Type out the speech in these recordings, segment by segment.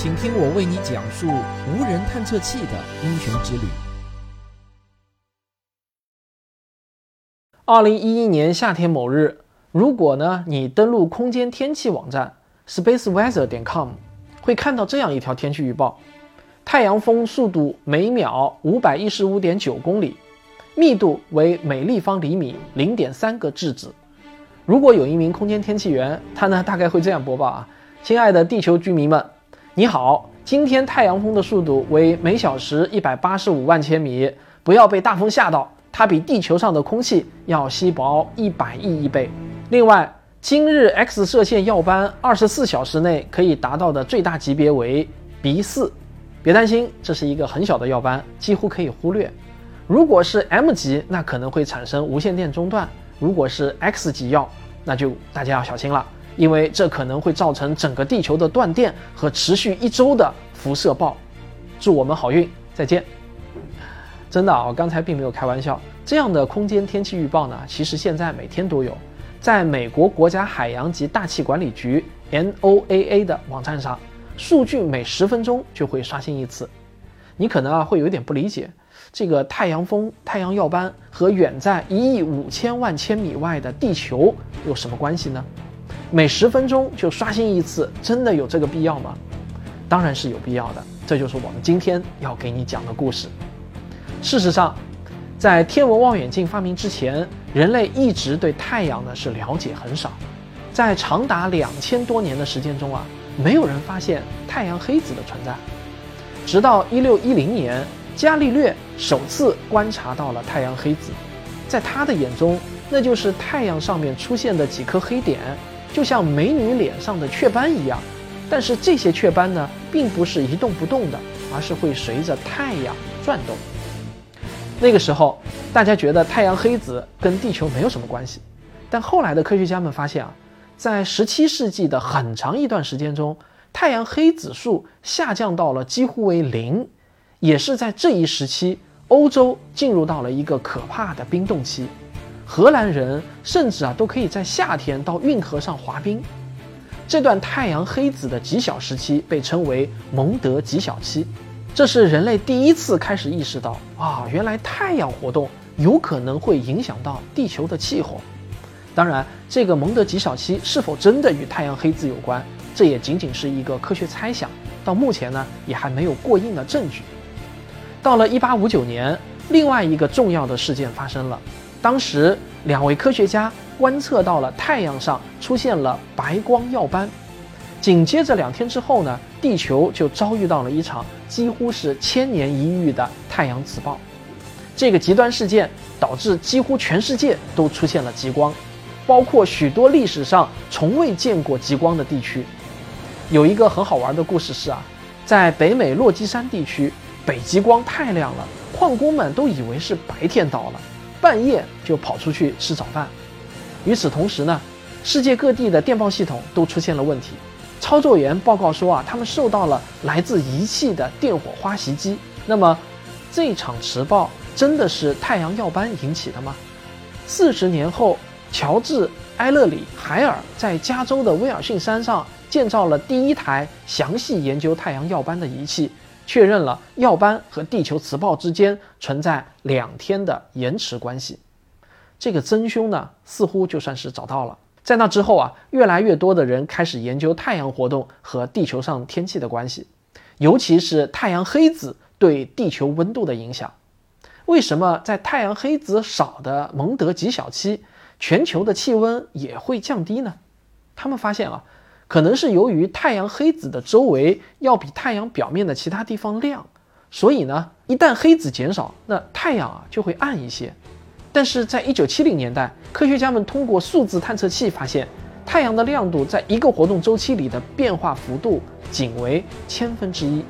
请听我为你讲述无人探测器的英雄之旅。二零一一年夏天某日，如果呢你登录空间天气网站 spaceweather 点 com，会看到这样一条天气预报：太阳风速度每秒五百一十五点九公里，密度为每立方厘米零点三个质子。如果有一名空间天气员，他呢大概会这样播报啊：亲爱的地球居民们。你好，今天太阳风的速度为每小时一百八十五万千米，不要被大风吓到，它比地球上的空气要稀薄一百亿亿倍。另外，今日 X 射线耀斑二十四小时内可以达到的最大级别为 B 四，别担心，这是一个很小的耀斑，几乎可以忽略。如果是 M 级，那可能会产生无线电中断；如果是 X 级耀，那就大家要小心了。因为这可能会造成整个地球的断电和持续一周的辐射暴。祝我们好运，再见。真的啊，我刚才并没有开玩笑。这样的空间天气预报呢，其实现在每天都有，在美国国家海洋及大气管理局 （NOAA） 的网站上，数据每十分钟就会刷新一次。你可能啊会有点不理解，这个太阳风、太阳耀斑和远在一亿五千万千米外的地球有什么关系呢？每十分钟就刷新一次，真的有这个必要吗？当然是有必要的。这就是我们今天要给你讲的故事。事实上，在天文望远镜发明之前，人类一直对太阳呢是了解很少。在长达两千多年的时间中啊，没有人发现太阳黑子的存在。直到一六一零年，伽利略首次观察到了太阳黑子，在他的眼中，那就是太阳上面出现的几颗黑点。就像美女脸上的雀斑一样，但是这些雀斑呢，并不是一动不动的，而是会随着太阳转动。那个时候，大家觉得太阳黑子跟地球没有什么关系，但后来的科学家们发现啊，在17世纪的很长一段时间中，太阳黑子数下降到了几乎为零，也是在这一时期，欧洲进入到了一个可怕的冰冻期。荷兰人甚至啊都可以在夏天到运河上滑冰。这段太阳黑子的极小时期被称为蒙德极小期，这是人类第一次开始意识到啊，原来太阳活动有可能会影响到地球的气候。当然，这个蒙德极小期是否真的与太阳黑子有关，这也仅仅是一个科学猜想，到目前呢也还没有过硬的证据。到了1859年，另外一个重要的事件发生了。当时，两位科学家观测到了太阳上出现了白光耀斑。紧接着两天之后呢，地球就遭遇到了一场几乎是千年一遇的太阳磁暴。这个极端事件导致几乎全世界都出现了极光，包括许多历史上从未见过极光的地区。有一个很好玩的故事是啊，在北美落基山地区，北极光太亮了，矿工们都以为是白天到了。半夜就跑出去吃早饭。与此同时呢，世界各地的电报系统都出现了问题。操作员报告说啊，他们受到了来自仪器的电火花袭击。那么，这场迟报真的是太阳耀斑引起的吗？四十年后，乔治·埃勒里海尔在加州的威尔逊山上建造了第一台详细研究太阳耀斑的仪器。确认了耀斑和地球磁暴之间存在两天的延迟关系，这个真凶呢，似乎就算是找到了。在那之后啊，越来越多的人开始研究太阳活动和地球上天气的关系，尤其是太阳黑子对地球温度的影响。为什么在太阳黑子少的蒙德极小期，全球的气温也会降低呢？他们发现啊。可能是由于太阳黑子的周围要比太阳表面的其他地方亮，所以呢，一旦黑子减少，那太阳啊就会暗一些。但是在一九七零年代，科学家们通过数字探测器发现，太阳的亮度在一个活动周期里的变化幅度仅为千分之一，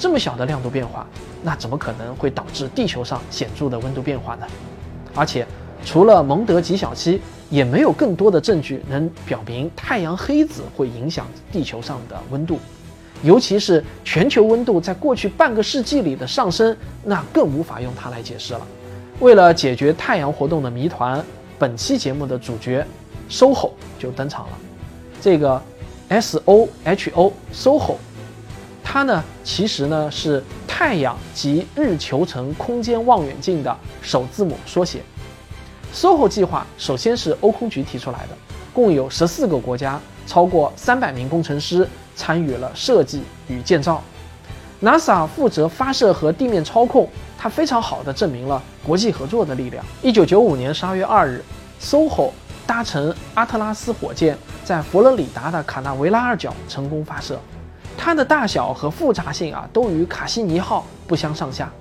这么小的亮度变化，那怎么可能会导致地球上显著的温度变化呢？而且，除了蒙德极小期。也没有更多的证据能表明太阳黑子会影响地球上的温度，尤其是全球温度在过去半个世纪里的上升，那更无法用它来解释了。为了解决太阳活动的谜团，本期节目的主角 SOHO 就登场了。这个 S O H O SOHO，它呢其实呢是太阳及日球层空间望远镜的首字母缩写。SOHO 计划首先是欧空局提出来的，共有十四个国家，超过三百名工程师参与了设计与建造。NASA 负责发射和地面操控，它非常好的证明了国际合作的力量。一九九五年十二月二日，SOHO 搭乘阿特拉斯火箭，在佛罗里达的卡纳维拉二角成功发射。它的大小和复杂性啊，都与卡西尼号不相上下。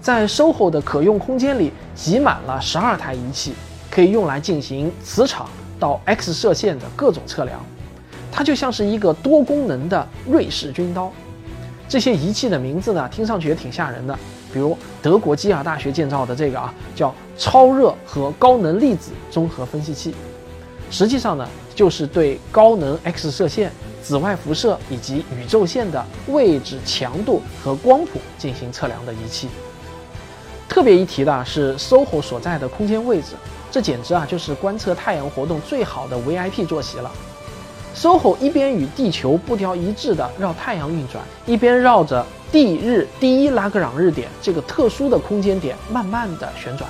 在 SOHO 的可用空间里挤满了十二台仪器，可以用来进行磁场到 X 射线的各种测量。它就像是一个多功能的瑞士军刀。这些仪器的名字呢，听上去也挺吓人的，比如德国基尔大学建造的这个啊，叫超热和高能粒子综合分析器，实际上呢，就是对高能 X 射线、紫外辐射以及宇宙线的位置、强度和光谱进行测量的仪器。特别一提的是 SOHO 所在的空间位置，这简直啊就是观测太阳活动最好的 VIP 坐席了。SOHO 一边与地球步调一致的绕太阳运转，一边绕着地日第一拉格朗日点这个特殊的空间点慢慢地旋转。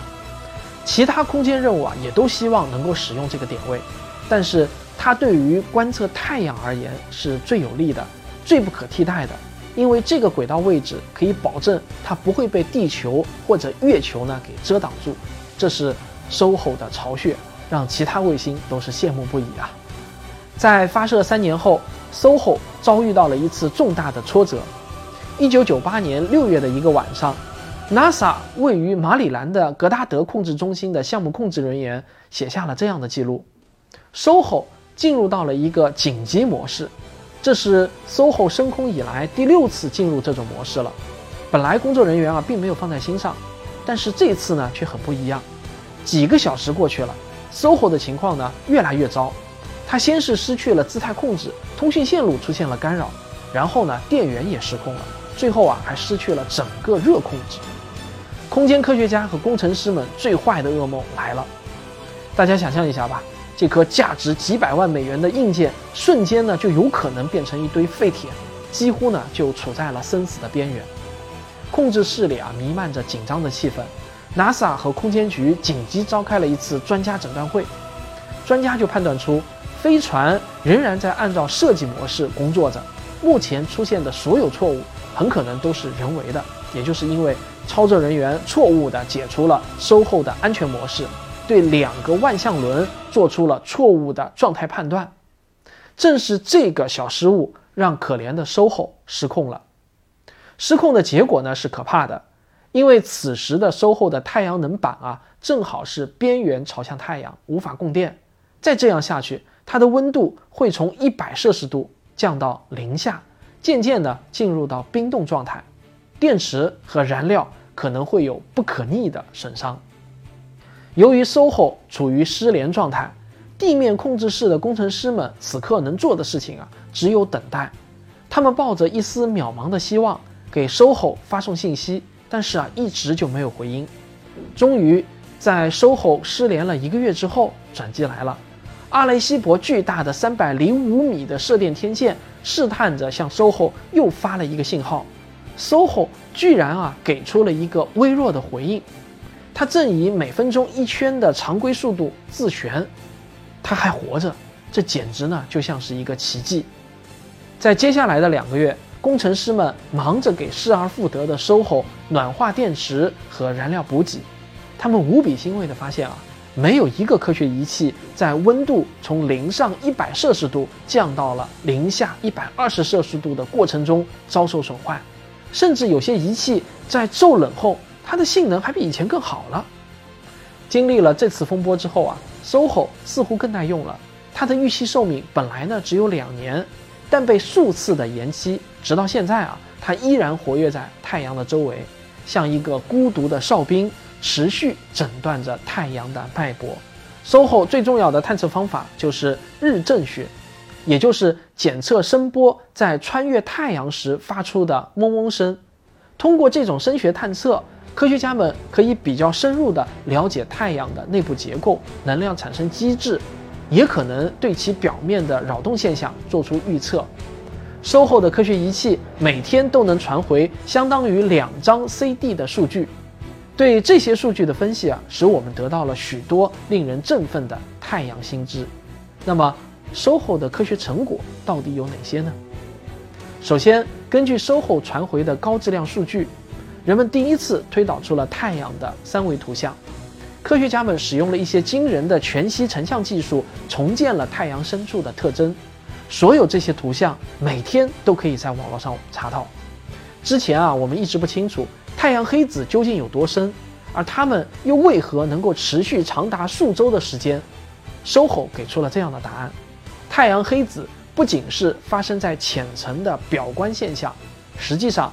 其他空间任务啊，也都希望能够使用这个点位，但是它对于观测太阳而言是最有利的、最不可替代的，因为这个轨道位置可以保证它不会被地球或者月球呢给遮挡住。这是 SOHO 的巢穴，让其他卫星都是羡慕不已啊。在发射三年后，SOHO 遭遇到了一次重大的挫折。一九九八年六月的一个晚上，NASA 位于马里兰的格达德控制中心的项目控制人员写下了这样的记录：SOHO 进入到了一个紧急模式，这是 SOHO 升空以来第六次进入这种模式了。本来工作人员啊并没有放在心上，但是这次呢却很不一样。几个小时过去了，SOHO 的情况呢越来越糟。它先是失去了姿态控制，通讯线路出现了干扰，然后呢，电源也失控了，最后啊，还失去了整个热控制。空间科学家和工程师们最坏的噩梦来了。大家想象一下吧，这颗价值几百万美元的硬件，瞬间呢，就有可能变成一堆废铁，几乎呢，就处在了生死的边缘。控制室里啊，弥漫着紧张的气氛。NASA 和空间局紧急召开了一次专家诊断会，专家就判断出。飞船仍然在按照设计模式工作着，目前出现的所有错误很可能都是人为的，也就是因为操作人员错误地解除了收后的安全模式，对两个万向轮做出了错误的状态判断。正是这个小失误，让可怜的 Soho 失控了。失控的结果呢是可怕的，因为此时的 Soho 的太阳能板啊，正好是边缘朝向太阳，无法供电。再这样下去。它的温度会从一百摄氏度降到零下，渐渐地进入到冰冻状态，电池和燃料可能会有不可逆的损伤。由于 SOHO 处于失联状态，地面控制室的工程师们此刻能做的事情啊，只有等待。他们抱着一丝渺茫的希望给 SOHO 发送信息，但是啊，一直就没有回音。终于在 SOHO 失联了一个月之后，转机来了。阿雷西博巨大的三百零五米的射电天线试探着向 SOHO 又发了一个信号，SOHO 居然啊给出了一个微弱的回应，它正以每分钟一圈的常规速度自旋，它还活着，这简直呢就像是一个奇迹。在接下来的两个月，工程师们忙着给失而复得的 SOHO 暖化电池和燃料补给，他们无比欣慰地发现啊。没有一个科学仪器在温度从零上一百摄氏度降到了零下一百二十摄氏度的过程中遭受损坏，甚至有些仪器在骤冷后，它的性能还比以前更好了。经历了这次风波之后啊，SOHO 似乎更耐用了。它的预期寿命本来呢只有两年，但被数次的延期，直到现在啊，它依然活跃在太阳的周围，像一个孤独的哨兵。持续诊断着太阳的脉搏。SOHO 最重要的探测方法就是日震学，也就是检测声波在穿越太阳时发出的嗡嗡声。通过这种声学探测，科学家们可以比较深入地了解太阳的内部结构、能量产生机制，也可能对其表面的扰动现象做出预测。，SOHO 的科学仪器每天都能传回相当于两张 CD 的数据。对这些数据的分析啊，使我们得到了许多令人振奋的太阳新知。那么，SOHO 的科学成果到底有哪些呢？首先，根据 SOHO 传回的高质量数据，人们第一次推导出了太阳的三维图像。科学家们使用了一些惊人的全息成像技术，重建了太阳深处的特征。所有这些图像每天都可以在网络上查到。之前啊，我们一直不清楚太阳黑子究竟有多深，而它们又为何能够持续长达数周的时间？SOHO 给出了这样的答案：太阳黑子不仅是发生在浅层的表观现象，实际上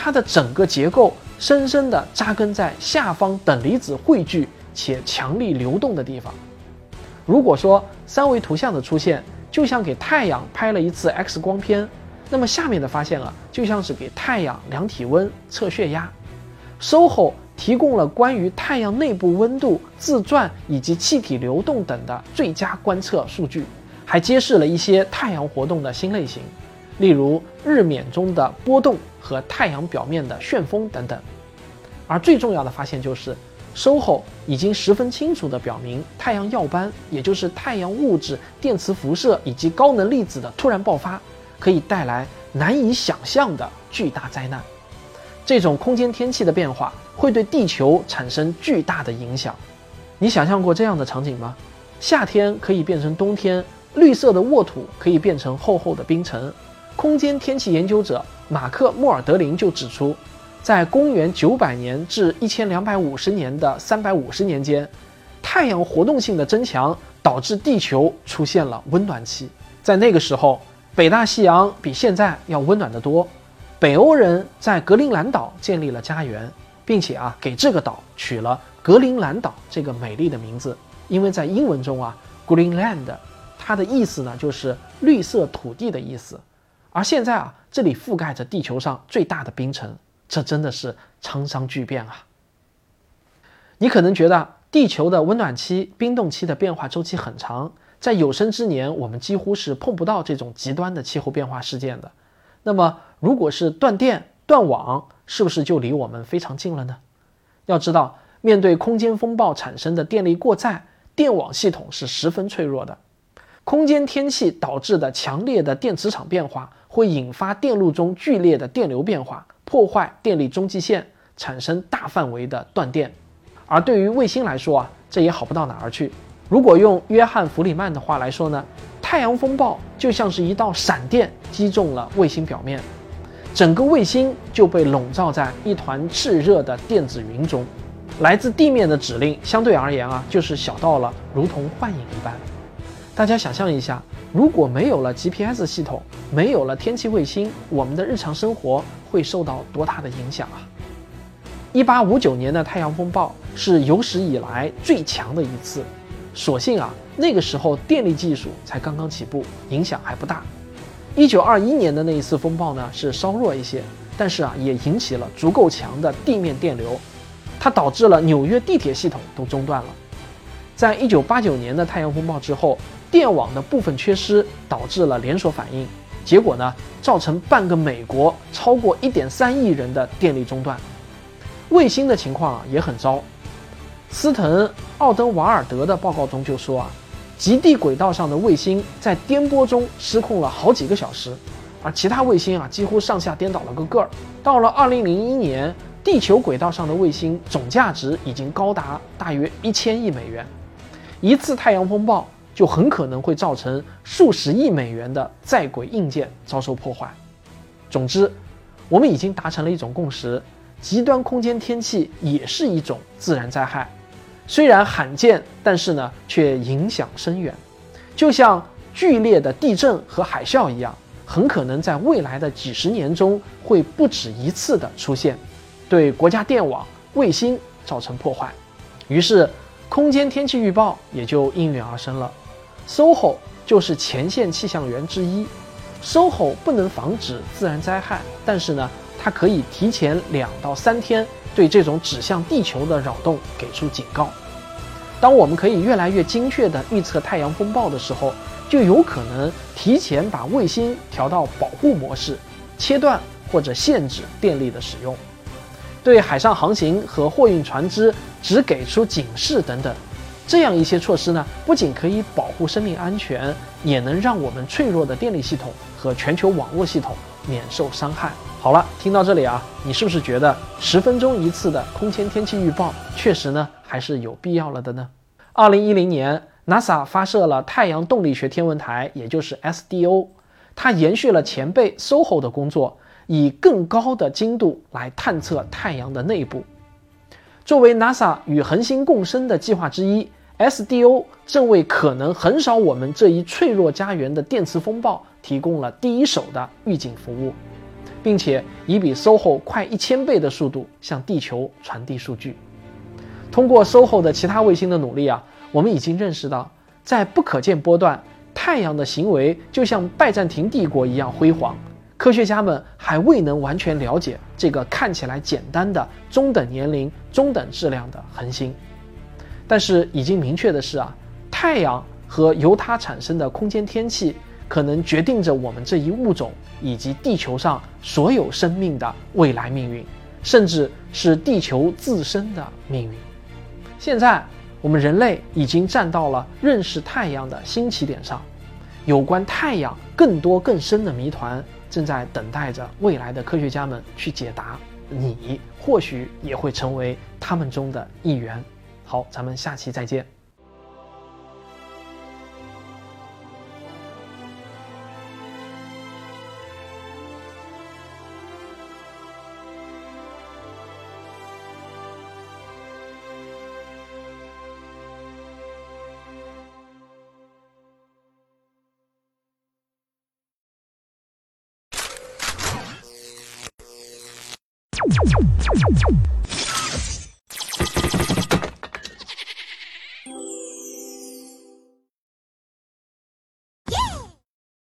它的整个结构深深地扎根在下方等离子汇聚。且强力流动的地方。如果说三维图像的出现就像给太阳拍了一次 X 光片，那么下面的发现啊，就像是给太阳量体温、测血压。SOHO 提供了关于太阳内部温度、自转以及气体流动等的最佳观测数据，还揭示了一些太阳活动的新类型，例如日冕中的波动和太阳表面的旋风等等。而最重要的发现就是。SOHO 已经十分清楚地表明，太阳耀斑，也就是太阳物质、电磁辐射以及高能粒子的突然爆发，可以带来难以想象的巨大灾难。这种空间天气的变化会对地球产生巨大的影响。你想象过这样的场景吗？夏天可以变成冬天，绿色的沃土可以变成厚厚的冰层。空间天气研究者马克·莫尔德林就指出。在公元九百年至一千两百五十年的三百五十年间，太阳活动性的增强导致地球出现了温暖期。在那个时候，北大西洋比现在要温暖得多。北欧人在格陵兰岛建立了家园，并且啊，给这个岛取了格陵兰岛这个美丽的名字，因为在英文中啊，Greenland 它的意思呢就是绿色土地的意思。而现在啊，这里覆盖着地球上最大的冰层。这真的是沧桑巨变啊！你可能觉得地球的温暖期、冰冻期的变化周期很长，在有生之年我们几乎是碰不到这种极端的气候变化事件的。那么，如果是断电、断网，是不是就离我们非常近了呢？要知道，面对空间风暴产生的电力过载，电网系统是十分脆弱的。空间天气导致的强烈的电磁场变化，会引发电路中剧烈的电流变化。破坏电力中继线，产生大范围的断电。而对于卫星来说啊，这也好不到哪儿去。如果用约翰·弗里曼的话来说呢，太阳风暴就像是一道闪电击中了卫星表面，整个卫星就被笼罩在一团炽热的电子云中。来自地面的指令相对而言啊，就是小到了如同幻影一般。大家想象一下，如果没有了 GPS 系统，没有了天气卫星，我们的日常生活会受到多大的影响啊？一八五九年的太阳风暴是有史以来最强的一次，所幸啊，那个时候电力技术才刚刚起步，影响还不大。一九二一年的那一次风暴呢，是稍弱一些，但是啊，也引起了足够强的地面电流，它导致了纽约地铁系统都中断了。在一九八九年的太阳风暴之后。电网的部分缺失导致了连锁反应，结果呢，造成半个美国超过一点三亿人的电力中断。卫星的情况啊也很糟。斯滕奥登瓦尔德的报告中就说啊，极地轨道上的卫星在颠簸中失控了好几个小时，而其他卫星啊几乎上下颠倒了个个儿。到了二零零一年，地球轨道上的卫星总价值已经高达大约一千亿美元。一次太阳风暴。就很可能会造成数十亿美元的在轨硬件遭受破坏。总之，我们已经达成了一种共识：极端空间天气也是一种自然灾害，虽然罕见，但是呢却影响深远。就像剧烈的地震和海啸一样，很可能在未来的几十年中会不止一次的出现，对国家电网、卫星造成破坏。于是，空间天气预报也就应运而生了。SOHO 就是前线气象员之一。SOHO 不能防止自然灾害，但是呢，它可以提前两到三天对这种指向地球的扰动给出警告。当我们可以越来越精确地预测太阳风暴的时候，就有可能提前把卫星调到保护模式，切断或者限制电力的使用，对海上航行和货运船只只给出警示等等。这样一些措施呢，不仅可以保护生命安全，也能让我们脆弱的电力系统和全球网络系统免受伤害。好了，听到这里啊，你是不是觉得十分钟一次的空间天气预报确实呢，还是有必要了的呢？二零一零年，NASA 发射了太阳动力学天文台，也就是 SDO，它延续了前辈 SOHO 的工作，以更高的精度来探测太阳的内部。作为 NASA 与恒星共生的计划之一，SDO 正为可能横扫我们这一脆弱家园的电磁风暴提供了第一手的预警服务。并且以比 SOHO 快一千倍的速度向地球传递数据。通过 SOHO 的其他卫星的努力啊，我们已经认识到，在不可见波段，太阳的行为就像拜占庭帝国一样辉煌。科学家们还未能完全了解这个看起来简单的中等年龄、中等质量的恒星。但是已经明确的是啊，太阳和由它产生的空间天气。可能决定着我们这一物种以及地球上所有生命的未来命运，甚至是地球自身的命运。现在，我们人类已经站到了认识太阳的新起点上，有关太阳更多更深的谜团正在等待着未来的科学家们去解答。你或许也会成为他们中的一员。好，咱们下期再见。you